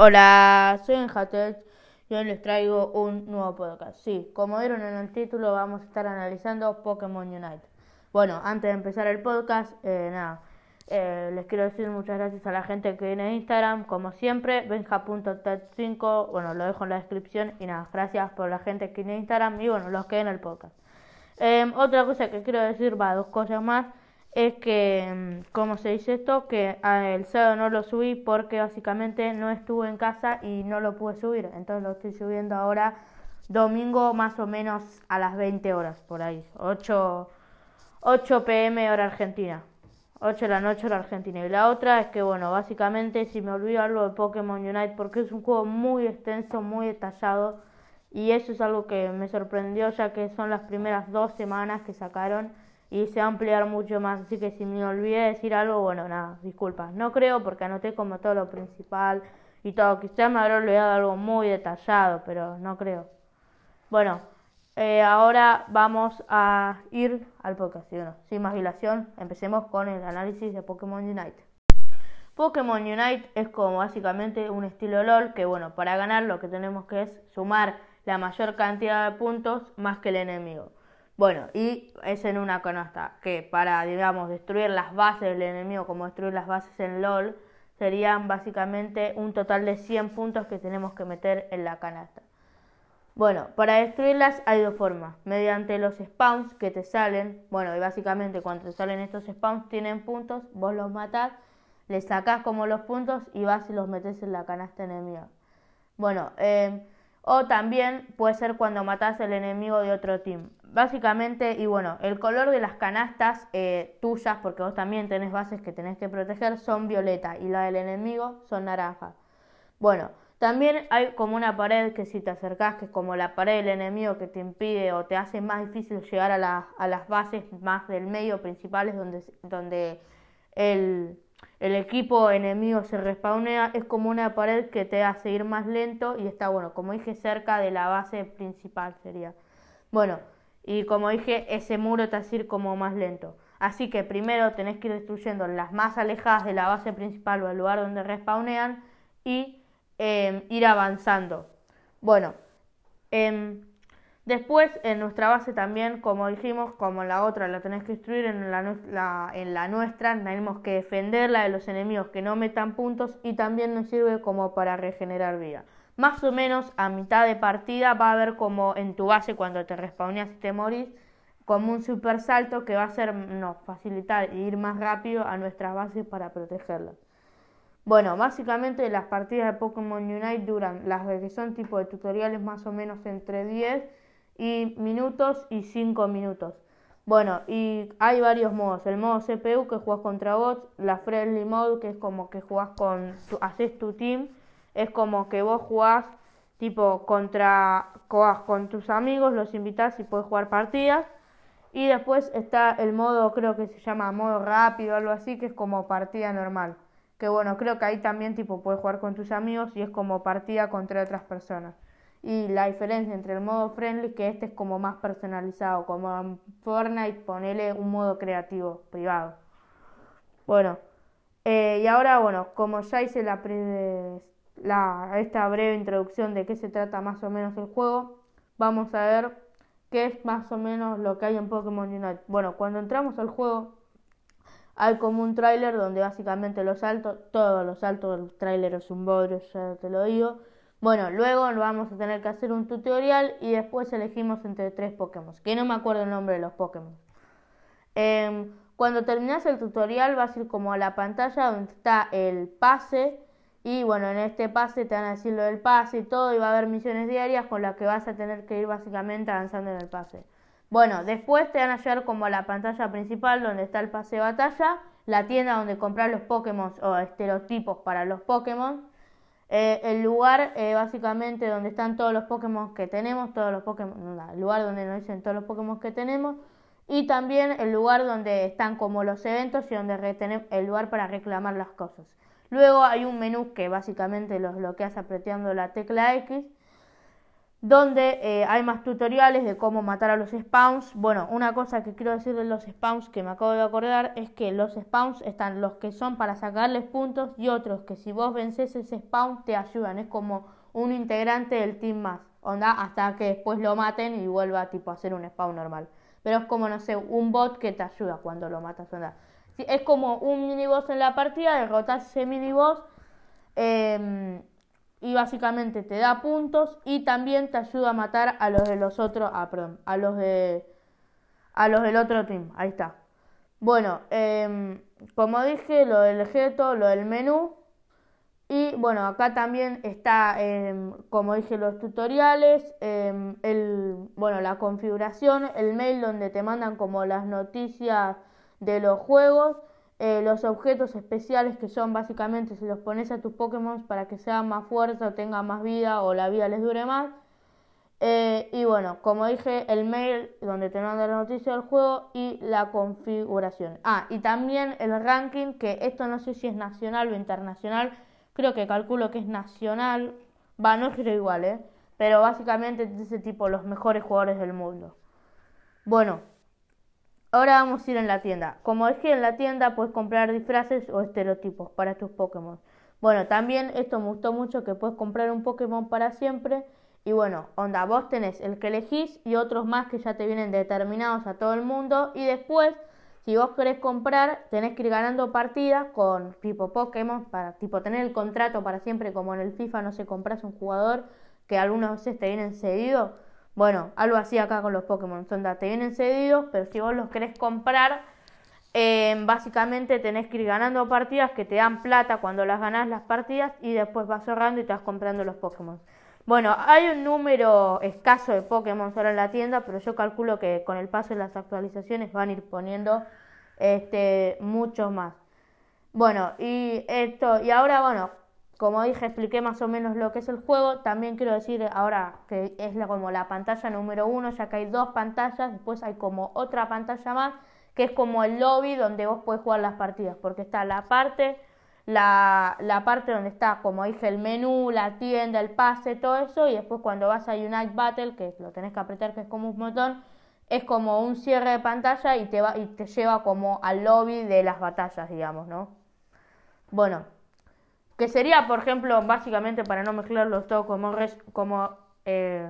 Hola, soy Enjatech y hoy les traigo un nuevo podcast. Sí, como vieron en el título, vamos a estar analizando Pokémon Unite. Bueno, antes de empezar el podcast, eh, nada, eh, les quiero decir muchas gracias a la gente que viene en Instagram, como siempre, benja.ted5, bueno, lo dejo en la descripción y nada, gracias por la gente que viene en Instagram y bueno, los que ven el podcast. Eh, otra cosa que quiero decir, va, dos cosas más es que, mm, ¿cómo se dice esto? Que ah, el sábado no lo subí porque básicamente no estuve en casa y no lo pude subir. Entonces lo estoy subiendo ahora domingo más o menos a las 20 horas, por ahí. 8, 8 pm hora argentina. 8 de la noche hora argentina. Y la otra es que, bueno, básicamente si me olvido algo de Pokémon Unite porque es un juego muy extenso, muy detallado. Y eso es algo que me sorprendió ya que son las primeras dos semanas que sacaron y se va a ampliar mucho más. Así que si me olvidé decir algo, bueno, nada, disculpas. No creo porque anoté como todo lo principal y todo. Quizás me habrá olvidado algo muy detallado, pero no creo. Bueno, eh, ahora vamos a ir al podcast. sin más dilación, empecemos con el análisis de Pokémon Unite. Pokémon Unite es como básicamente un estilo LOL que bueno, para ganar lo que tenemos que es sumar la mayor cantidad de puntos más que el enemigo. Bueno, y es en una canasta, que para, digamos, destruir las bases del enemigo, como destruir las bases en LOL, serían básicamente un total de 100 puntos que tenemos que meter en la canasta. Bueno, para destruirlas hay dos formas. Mediante los spawns que te salen, bueno, y básicamente cuando te salen estos spawns tienen puntos, vos los matás, les sacás como los puntos y vas y los metes en la canasta enemiga. Bueno, eh, o también puede ser cuando matas al enemigo de otro team. Básicamente, y bueno, el color de las canastas eh, tuyas, porque vos también tenés bases que tenés que proteger, son violeta y la del enemigo son naranja. Bueno, también hay como una pared que si te acercás, que es como la pared del enemigo que te impide o te hace más difícil llegar a, a las bases más del medio principales donde, donde el el equipo enemigo se respawnea, es como una pared que te hace ir más lento y está, bueno, como dije, cerca de la base principal sería. Bueno, y como dije, ese muro te hace ir como más lento. Así que primero tenés que ir destruyendo las más alejadas de la base principal o el lugar donde respawnean y em, ir avanzando. Bueno, eh, Después, en nuestra base también, como dijimos, como en la otra la tenés que destruir, en la, en la nuestra tenemos que defenderla de los enemigos que no metan puntos y también nos sirve como para regenerar vida. Más o menos a mitad de partida va a haber como en tu base cuando te respawneas y te morís, como un super salto que va a ser nos facilitar e ir más rápido a nuestras bases para protegerlas. Bueno, básicamente las partidas de Pokémon Unite duran, las que son tipo de tutoriales más o menos entre 10 y minutos y 5 minutos. Bueno, y hay varios modos. El modo CPU que juegas contra bots, la Friendly Mode que es como que jugás con, haces tu team, es como que vos jugás tipo contra, con tus amigos, los invitas y puedes jugar partidas. Y después está el modo, creo que se llama modo rápido, algo así, que es como partida normal. Que bueno, creo que ahí también tipo puedes jugar con tus amigos y es como partida contra otras personas y la diferencia entre el modo friendly que este es como más personalizado, como en Fortnite ponele un modo creativo, privado. Bueno, eh, y ahora bueno, como ya hice la, la, esta breve introducción de qué se trata más o menos el juego, vamos a ver qué es más o menos lo que hay en Pokémon Unite. Bueno, cuando entramos al juego hay como un tráiler donde básicamente los saltos, todos los saltos del tráiler es un bodrio, ya te lo digo bueno, luego vamos a tener que hacer un tutorial y después elegimos entre tres Pokémon, que no me acuerdo el nombre de los Pokémon. Em, cuando terminas el tutorial vas a ir como a la pantalla donde está el pase y bueno, en este pase te van a decir lo del pase y todo y va a haber misiones diarias con las que vas a tener que ir básicamente avanzando en el pase. Bueno, después te van a llevar como a la pantalla principal donde está el pase de batalla, la tienda donde comprar los Pokémon o estereotipos para los Pokémon eh, el lugar eh, básicamente donde están todos los Pokémon que tenemos, todos los Pokémon, el lugar donde nos dicen todos los Pokémon que tenemos y también el lugar donde están como los eventos y donde el lugar para reclamar las cosas. Luego hay un menú que básicamente lo bloqueas apretando la tecla X donde eh, hay más tutoriales de cómo matar a los spawns. Bueno, una cosa que quiero decir de los spawns que me acabo de acordar es que los spawns están los que son para sacarles puntos y otros que si vos vences ese spawn te ayudan. Es como un integrante del team más, onda, hasta que después lo maten y vuelva tipo a ser un spawn normal. Pero es como, no sé, un bot que te ayuda cuando lo matas, onda. Es como un miniboss en la partida, derrotas ese miniboss. Eh, y básicamente te da puntos y también te ayuda a matar a los de los otros, ah, perdón, a los de a los del otro team, ahí está. Bueno, em, como dije, lo del objeto, lo del menú y bueno, acá también está, em, como dije, los tutoriales, el, bueno, la configuración, el mail donde te mandan como las noticias de los juegos eh, los objetos especiales que son básicamente si los pones a tus Pokémon para que sean más fuerza o tengan más vida o la vida les dure más. Eh, y bueno, como dije, el mail donde te manda la noticia del juego y la configuración. Ah, y también el ranking, que esto no sé si es nacional o internacional, creo que calculo que es nacional, va, no creo igual, ¿eh? Pero básicamente ese tipo, los mejores jugadores del mundo. Bueno, Ahora vamos a ir en la tienda. Como dije en la tienda puedes comprar disfraces o estereotipos para tus Pokémon. Bueno, también esto me gustó mucho que puedes comprar un Pokémon para siempre. Y bueno, onda, vos tenés el que elegís y otros más que ya te vienen determinados a todo el mundo. Y después, si vos querés comprar, tenés que ir ganando partidas con tipo Pokémon para tipo tener el contrato para siempre, como en el FIFA no se compras un jugador que algunas veces te vienen cedido bueno, algo así acá con los Pokémon. Son te vienen cedidos, pero si vos los querés comprar, eh, básicamente tenés que ir ganando partidas que te dan plata cuando las ganás las partidas y después vas cerrando y vas comprando los Pokémon. Bueno, hay un número escaso de Pokémon ahora en la tienda, pero yo calculo que con el paso de las actualizaciones van a ir poniendo este muchos más. Bueno, y esto, y ahora bueno, como dije, expliqué más o menos lo que es el juego. También quiero decir ahora que es como la pantalla número uno, ya que hay dos pantallas. Después hay como otra pantalla más, que es como el lobby donde vos podés jugar las partidas. Porque está la parte, la, la parte donde está, como dije, el menú, la tienda, el pase, todo eso. Y después cuando vas a Unite Battle, que lo tenés que apretar, que es como un botón, es como un cierre de pantalla y te, va, y te lleva como al lobby de las batallas, digamos, ¿no? Bueno que sería, por ejemplo, básicamente para no mezclarlos todos como, como, eh,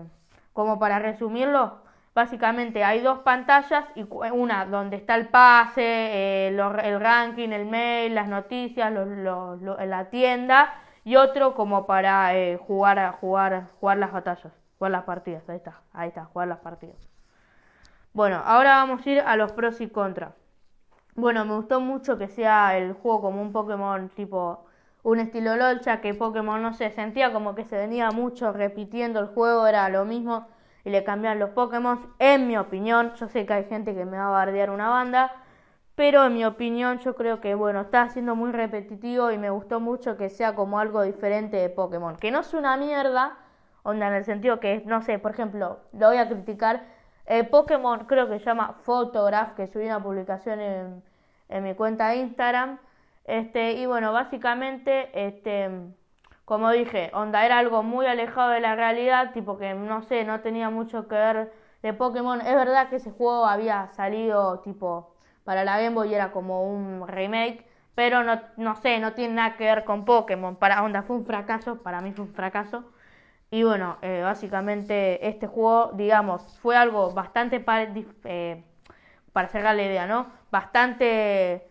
como para resumirlo, básicamente hay dos pantallas y una donde está el pase, eh, el ranking, el mail, las noticias, la tienda y otro como para eh, jugar, jugar, jugar las batallas, jugar las partidas, ahí está, ahí está, jugar las partidas. Bueno, ahora vamos a ir a los pros y contras. Bueno, me gustó mucho que sea el juego como un Pokémon tipo un estilo LOL, ya que Pokémon no se sentía como que se venía mucho repitiendo el juego, era lo mismo y le cambian los Pokémon. En mi opinión, yo sé que hay gente que me va a bardear una banda, pero en mi opinión yo creo que bueno, está siendo muy repetitivo y me gustó mucho que sea como algo diferente de Pokémon. Que no es una mierda, onda en el sentido que, no sé, por ejemplo, lo voy a criticar. Eh, Pokémon creo que se llama Photograph, que subí una publicación en, en mi cuenta de Instagram este, y bueno, básicamente, este, como dije, Onda era algo muy alejado de la realidad, tipo que no sé, no tenía mucho que ver de Pokémon. Es verdad que ese juego había salido tipo para la Game Boy era como un remake, pero no, no sé, no tiene nada que ver con Pokémon. Para Onda fue un fracaso, para mí fue un fracaso. Y bueno, eh, básicamente este juego, digamos, fue algo bastante para, eh, para cerrar la idea, ¿no? Bastante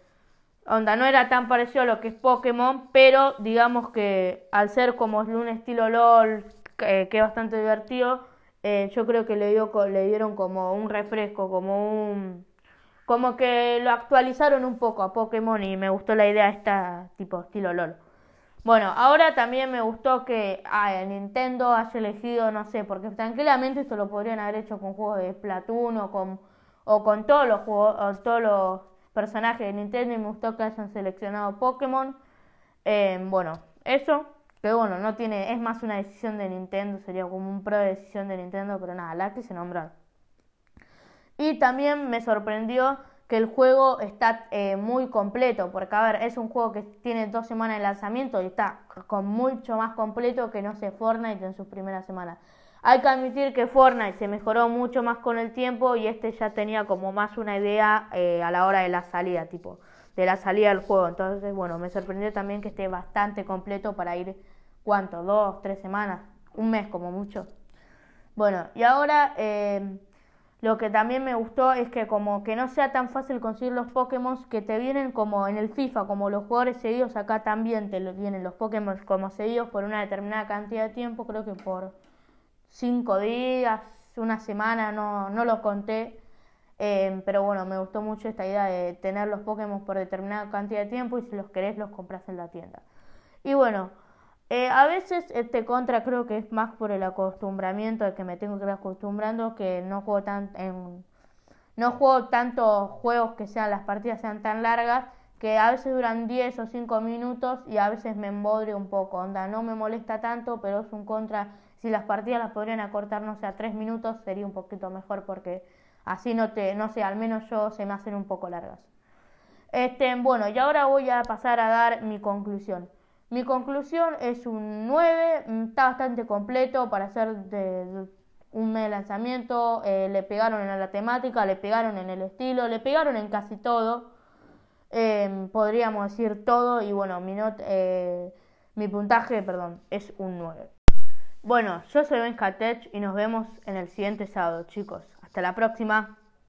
Onda, no era tan parecido a lo que es Pokémon, pero digamos que al ser como un estilo LOL, que es bastante divertido, eh, yo creo que le, dio, le dieron como un refresco, como un... Como que lo actualizaron un poco a Pokémon y me gustó la idea esta tipo estilo LOL. Bueno, ahora también me gustó que Nintendo haya elegido, no sé, porque tranquilamente esto lo podrían haber hecho con juegos de Splatoon o con, o con todos los juegos, o todos los personaje de Nintendo y me gustó que hayan seleccionado Pokémon. Eh, bueno, eso, que bueno, no tiene, es más una decisión de Nintendo, sería como un pro de decisión de Nintendo, pero nada, la que se nombraron. Y también me sorprendió que el juego está eh, muy completo, porque a ver, es un juego que tiene dos semanas de lanzamiento y está con mucho más completo que no sé Fortnite en sus primeras semanas. Hay que admitir que Fortnite se mejoró mucho más con el tiempo y este ya tenía como más una idea eh, a la hora de la salida, tipo, de la salida del juego. Entonces, bueno, me sorprendió también que esté bastante completo para ir, ¿cuánto? ¿Dos, tres semanas? Un mes como mucho. Bueno, y ahora eh, lo que también me gustó es que como que no sea tan fácil conseguir los Pokémon que te vienen como en el FIFA, como los jugadores seguidos, acá también te vienen los Pokémon como seguidos por una determinada cantidad de tiempo, creo que por cinco días, una semana, no, no lo conté. Eh, pero bueno, me gustó mucho esta idea de tener los Pokémon por determinada cantidad de tiempo y si los querés los compras en la tienda. Y bueno, eh, a veces este contra creo que es más por el acostumbramiento de que me tengo que ir acostumbrando que no juego tan en, no juego tantos juegos que sean las partidas sean tan largas que a veces duran 10 o 5 minutos y a veces me embodrio un poco, onda, no me molesta tanto, pero es un contra, si las partidas las podrían acortar, no sé, a 3 minutos sería un poquito mejor porque así no te, no sé, al menos yo se me hacen un poco largas. Este, bueno, y ahora voy a pasar a dar mi conclusión. Mi conclusión es un 9, mm, está bastante completo para hacer de, un mes de lanzamiento, eh, le pegaron en la temática, le pegaron en el estilo, le pegaron en casi todo, em, podríamos decir todo y bueno, mi, eh, mi puntaje, perdón, es un 9. Bueno, yo soy Ben Tech y nos vemos en el siguiente sábado, chicos. Hasta la próxima.